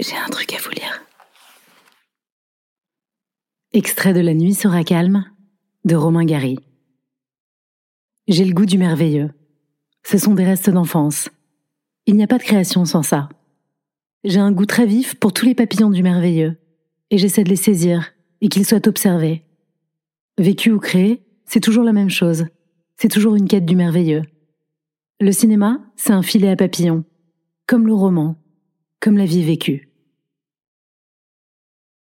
J'ai un truc à vous lire. Extrait de La nuit sera calme de Romain Gary. J'ai le goût du merveilleux. Ce sont des restes d'enfance. Il n'y a pas de création sans ça. J'ai un goût très vif pour tous les papillons du merveilleux, et j'essaie de les saisir et qu'ils soient observés. Vécu ou créé, c'est toujours la même chose. C'est toujours une quête du merveilleux. Le cinéma, c'est un filet à papillons, comme le roman, comme la vie vécue.